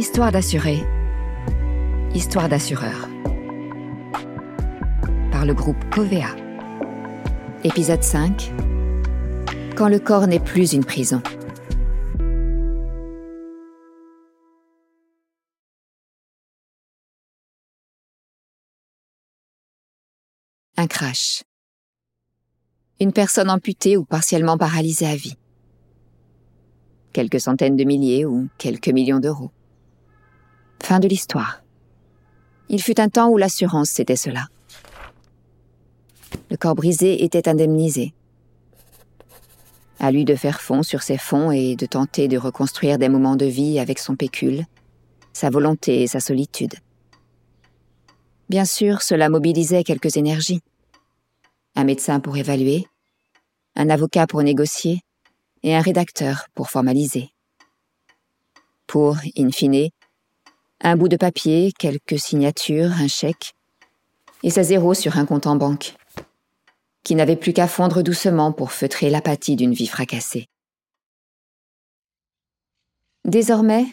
Histoire d'assurer. Histoire d'assureur. Par le groupe Covea. Épisode 5. Quand le corps n'est plus une prison. Un crash. Une personne amputée ou partiellement paralysée à vie. Quelques centaines de milliers ou quelques millions d'euros. Fin de l'histoire. Il fut un temps où l'assurance c'était cela. Le corps brisé était indemnisé. À lui de faire fond sur ses fonds et de tenter de reconstruire des moments de vie avec son pécule, sa volonté et sa solitude. Bien sûr, cela mobilisait quelques énergies. Un médecin pour évaluer, un avocat pour négocier et un rédacteur pour formaliser. Pour, in fine, un bout de papier, quelques signatures, un chèque, et sa zéro sur un compte en banque, qui n'avait plus qu'à fondre doucement pour feutrer l'apathie d'une vie fracassée. Désormais,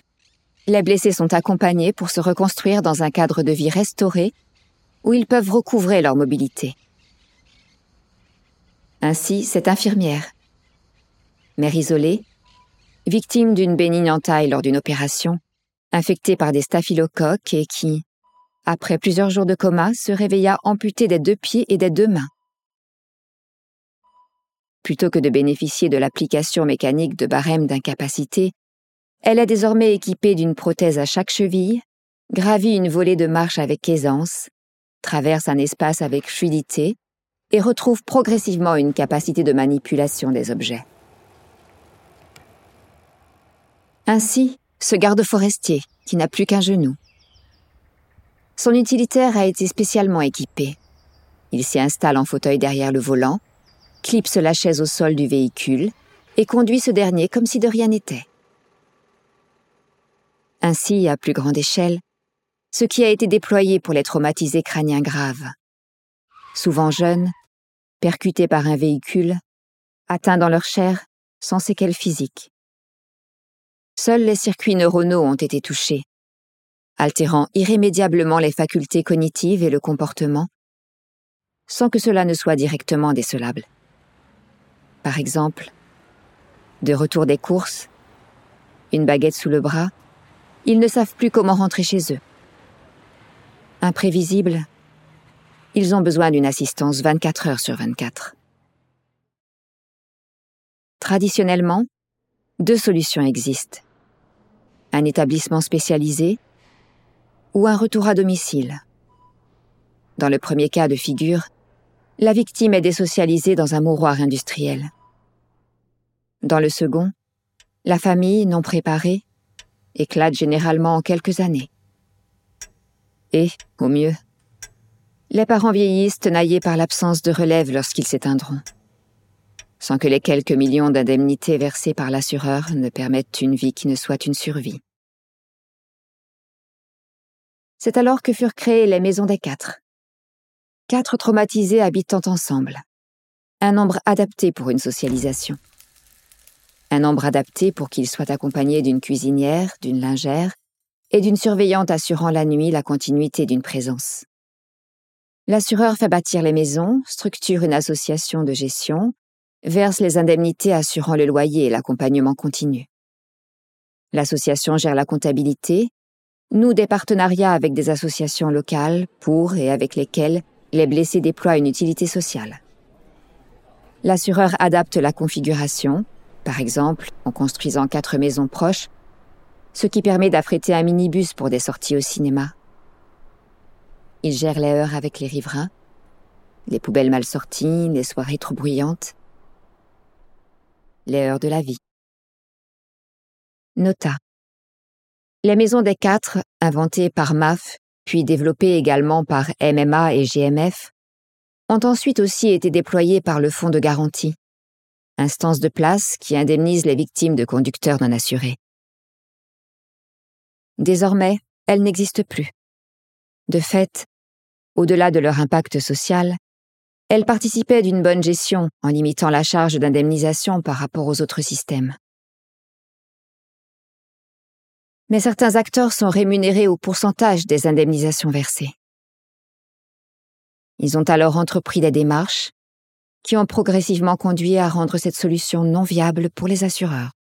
les blessés sont accompagnés pour se reconstruire dans un cadre de vie restauré où ils peuvent recouvrer leur mobilité. Ainsi, cette infirmière, mère isolée, victime d'une bénigne entaille lors d'une opération, infectée par des staphylocoques et qui, après plusieurs jours de coma, se réveilla amputée des deux pieds et des deux mains. Plutôt que de bénéficier de l'application mécanique de barème d'incapacité, elle est désormais équipée d'une prothèse à chaque cheville, gravit une volée de marche avec aisance, traverse un espace avec fluidité et retrouve progressivement une capacité de manipulation des objets. Ainsi, ce garde forestier, qui n'a plus qu'un genou. Son utilitaire a été spécialement équipé. Il s'y installe en fauteuil derrière le volant, clipse la chaise au sol du véhicule et conduit ce dernier comme si de rien n'était. Ainsi, à plus grande échelle, ce qui a été déployé pour les traumatisés crâniens graves. Souvent jeunes, percutés par un véhicule, atteints dans leur chair, sans séquelles physiques. Seuls les circuits neuronaux ont été touchés, altérant irrémédiablement les facultés cognitives et le comportement, sans que cela ne soit directement décelable. Par exemple, de retour des courses, une baguette sous le bras, ils ne savent plus comment rentrer chez eux. Imprévisibles, ils ont besoin d'une assistance 24 heures sur 24. Traditionnellement, deux solutions existent un établissement spécialisé ou un retour à domicile? Dans le premier cas de figure, la victime est désocialisée dans un mouroir industriel. Dans le second, la famille, non préparée, éclate généralement en quelques années. Et, au mieux, les parents vieillissent tenaillés par l'absence de relève lorsqu'ils s'éteindront sans que les quelques millions d'indemnités versées par l'assureur ne permettent une vie qui ne soit une survie. C'est alors que furent créées les maisons des quatre. Quatre traumatisés habitant ensemble. Un nombre adapté pour une socialisation. Un nombre adapté pour qu'ils soient accompagnés d'une cuisinière, d'une lingère et d'une surveillante assurant la nuit la continuité d'une présence. L'assureur fait bâtir les maisons, structure une association de gestion, verse les indemnités assurant le loyer et l'accompagnement continu. L'association gère la comptabilité, noue des partenariats avec des associations locales pour et avec lesquelles les blessés déploient une utilité sociale. L'assureur adapte la configuration, par exemple en construisant quatre maisons proches, ce qui permet d'affréter un minibus pour des sorties au cinéma. Il gère les heures avec les riverains, les poubelles mal sorties, les soirées trop bruyantes, les heures de la vie. Nota. Les maisons des quatre, inventées par MAF, puis développées également par MMA et GMF, ont ensuite aussi été déployées par le Fonds de garantie, instance de place qui indemnise les victimes de conducteurs non assurés. Désormais, elles n'existent plus. De fait, au-delà de leur impact social, elles participaient d'une bonne gestion en limitant la charge d'indemnisation par rapport aux autres systèmes. Mais certains acteurs sont rémunérés au pourcentage des indemnisations versées. Ils ont alors entrepris des démarches qui ont progressivement conduit à rendre cette solution non viable pour les assureurs.